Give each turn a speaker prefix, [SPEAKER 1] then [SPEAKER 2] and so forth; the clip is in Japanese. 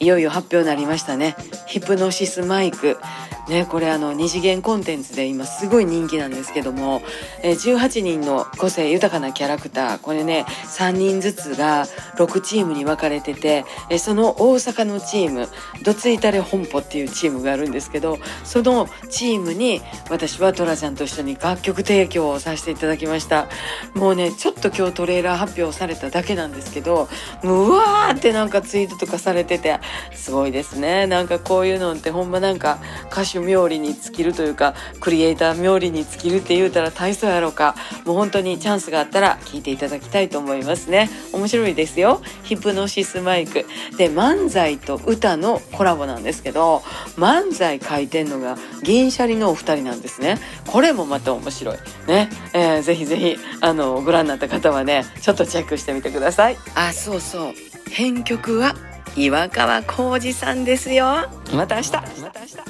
[SPEAKER 1] いよいよ発表になりましたね。ヒプノシスマイク。ね、これあの二次元コンテンツで今すごい人気なんですけども、え18人の個性豊かなキャラクター。これね3人ずつが6チームに分かれてて、えその大阪のチームどついたれ本舗っていうチームがあるんですけどそのチームに私はトラちゃんと一緒に楽曲提供をさせていただきました。もうねちょっと今日トレーラー発表されただけなんですけどもううわーってなんかツイートとかされててすごいですね。なんかこういうのってほんまなんか歌手冥利に尽きるというかクリエイター冥利に尽きるって言うたら体操やろうか。もう本当にチャンスがあったら聞いていただきたいと思いますね。面白いですよ。よ。ヒプノシスマイク。で漫才と歌のコラボなんですけど漫才書いてんのが銀シャリのお二人なんですね。これもまた面白い。ね、えー、ぜひぜひあのご覧になった方はねちょっとチェックしてみてください。あそうそう。編曲は岩川浩二さんですよ。また明日。また明日